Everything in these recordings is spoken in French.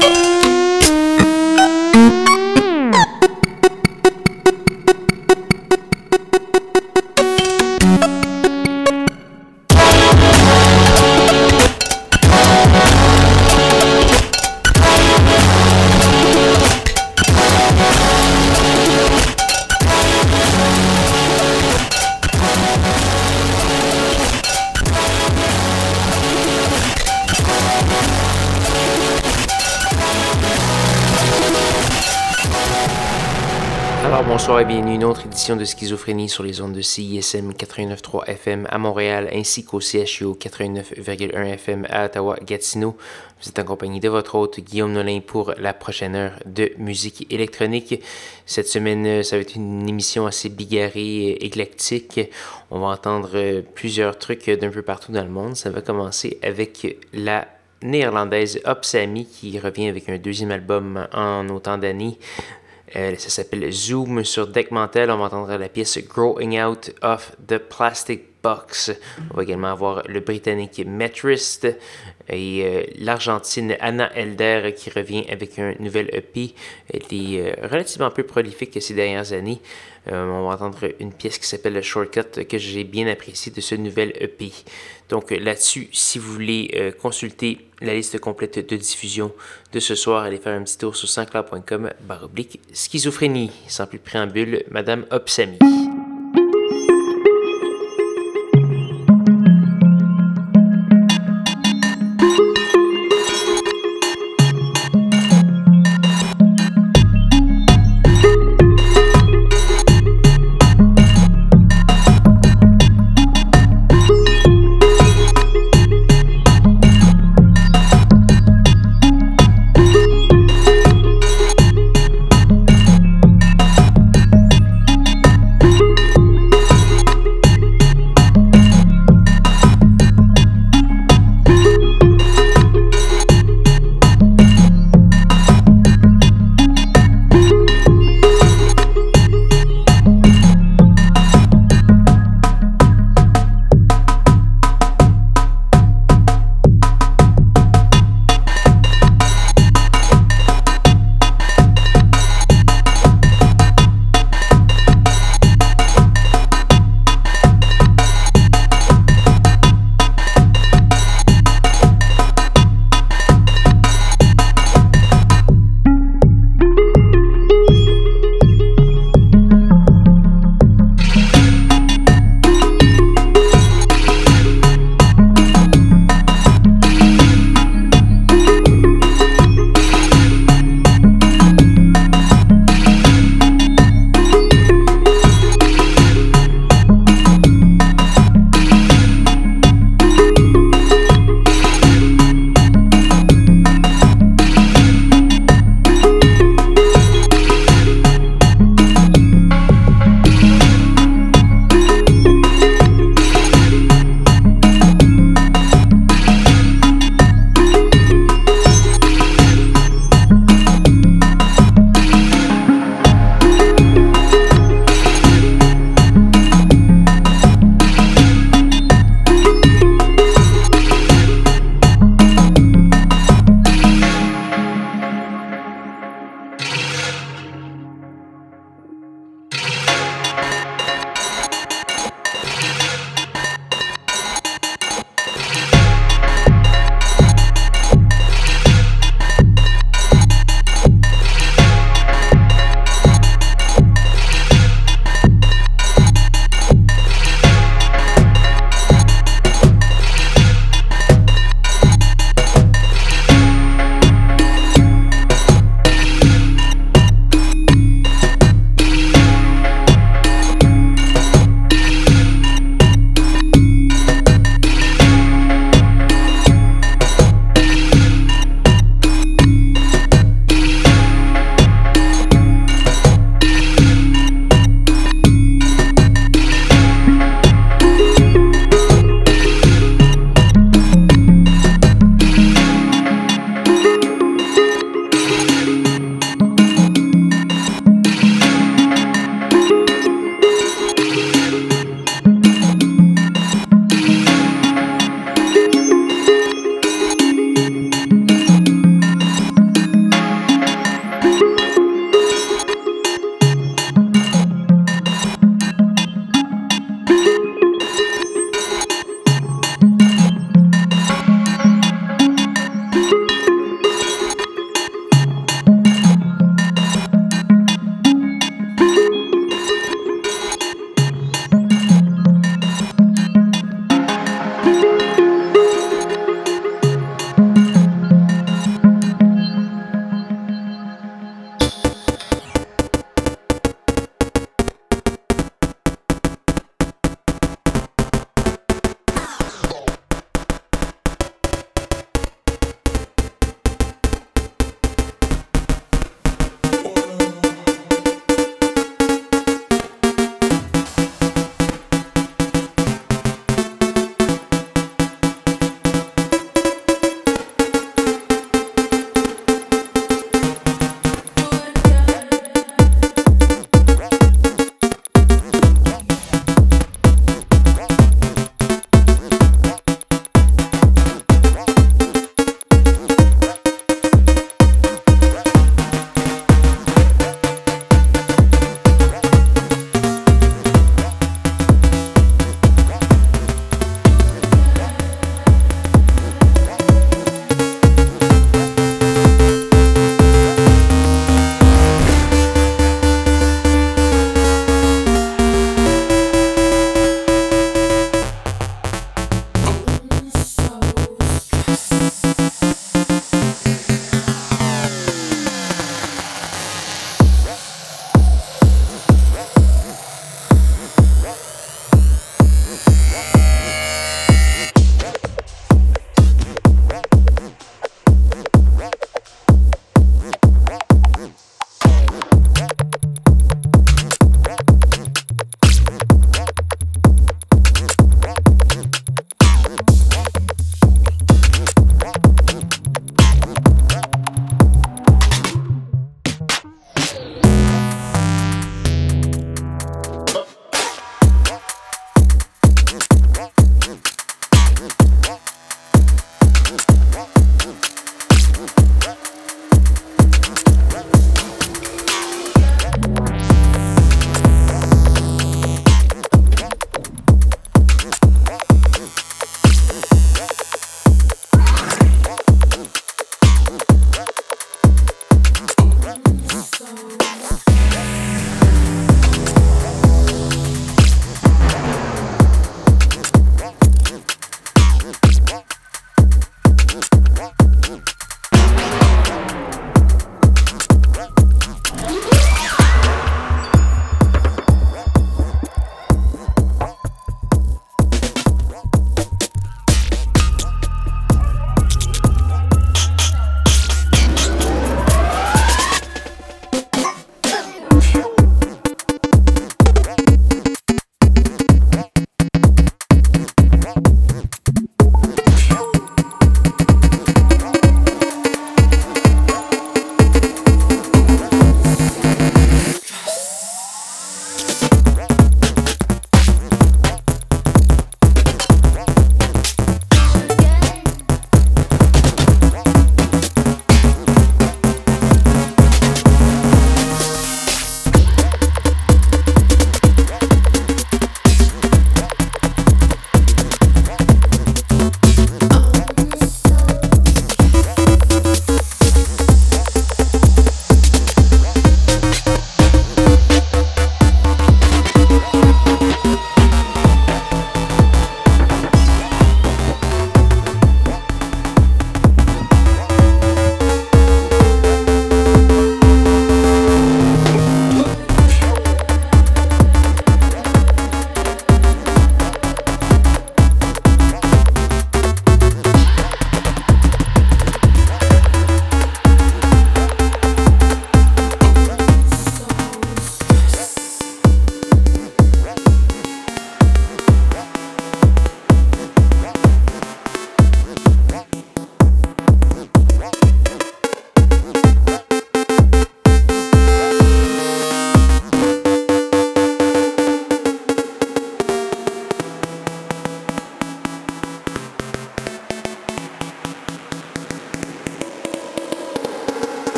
Bonsoir et édition de Schizophrénie sur les ondes de CISM 89.3 FM à Montréal ainsi qu'au CHU 89.1 FM à Ottawa-Gatineau. Vous êtes en compagnie de votre hôte Guillaume Nolin pour la prochaine heure de musique électronique. Cette semaine, ça va être une émission assez bigarrée, et éclectique. On va entendre plusieurs trucs d'un peu partout dans le monde. Ça va commencer avec la néerlandaise Opsami qui revient avec un deuxième album en autant d'années. Euh, ça s'appelle Zoom sur Deck Mantel. On va entendre la pièce Growing Out of the Plastic Box. On va également avoir le britannique Metrist et euh, l'Argentine Anna Elder qui revient avec un nouvel EP. Elle est euh, relativement peu prolifique ces dernières années. on va entendre une pièce qui s'appelle le Shortcut que j'ai bien apprécié de ce nouvel EP. Donc là-dessus, si vous voulez consulter la liste complète de diffusion de ce soir, allez faire un petit tour sur baroblique schizophrénie. Sans plus de préambule, Madame Opsami.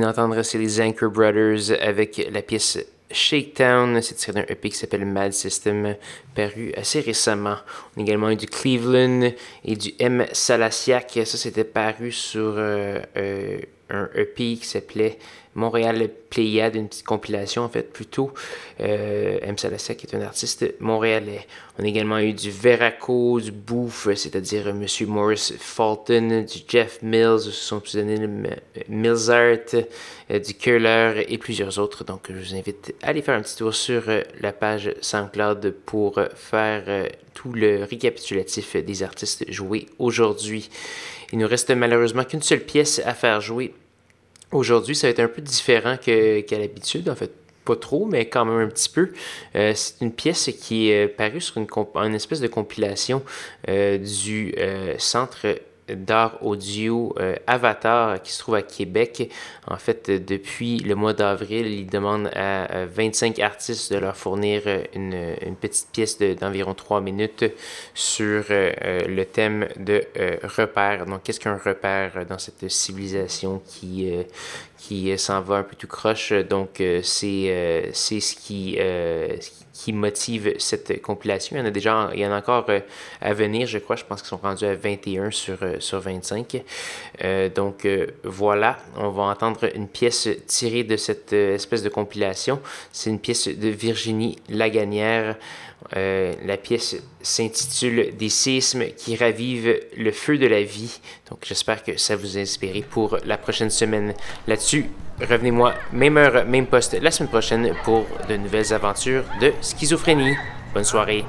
D'entendre, c'est les Anchor Brothers avec la pièce Shakedown. C'est tiré d'un EP qui s'appelle Mad System, paru assez récemment. On a également eu du Cleveland et du M. Salasiak. Ça, c'était paru sur euh, euh, un EP qui s'appelait Montréal Pléiade, une petite compilation en fait plutôt. Euh, M. Salasek est un artiste montréalais. On a également eu du Veraco, du Bouffe, c'est-à-dire M. Morris Fulton, du Jeff Mills, son pseudonyme euh, Millsart, euh, du Curler et plusieurs autres. Donc je vous invite à aller faire un petit tour sur la page SoundCloud pour faire tout le récapitulatif des artistes joués aujourd'hui. Il nous reste malheureusement qu'une seule pièce à faire jouer Aujourd'hui, ça va être un peu différent qu'à l'habitude, en fait pas trop, mais quand même un petit peu. Euh, c'est une pièce qui est parue sur une, espèce de compilation euh, du euh, Centre d'art audio euh, Avatar qui se trouve à Québec. En fait, depuis le mois d'avril, ils demandent à 25 artistes de leur fournir euh, une, petite pièce d'environ 3 minutes sur euh, le thème de repère. Donc, qu'est-ce qu'un repère dans cette civilisation qui, qui s'en va un peu tout croche? Donc, c'est c'est ce qui, qui motive cette compilation. Il y en a déjà, il y en a encore à venir, je crois. Je pense qu'ils sont rendus à 21 sur euh, sur 25. Euh, donc euh, voilà, on va entendre une pièce tirée de cette espèce de compilation. C'est une pièce de Virginie Laganière. La pièce s'intitule Des séismes qui ravivent le feu de la vie. Donc j'espère que ça vous a inspiré pour la prochaine semaine. Là-dessus, revenez-moi même heure, même poste la semaine prochaine pour de nouvelles aventures de schizophrénie. Bonne soirée.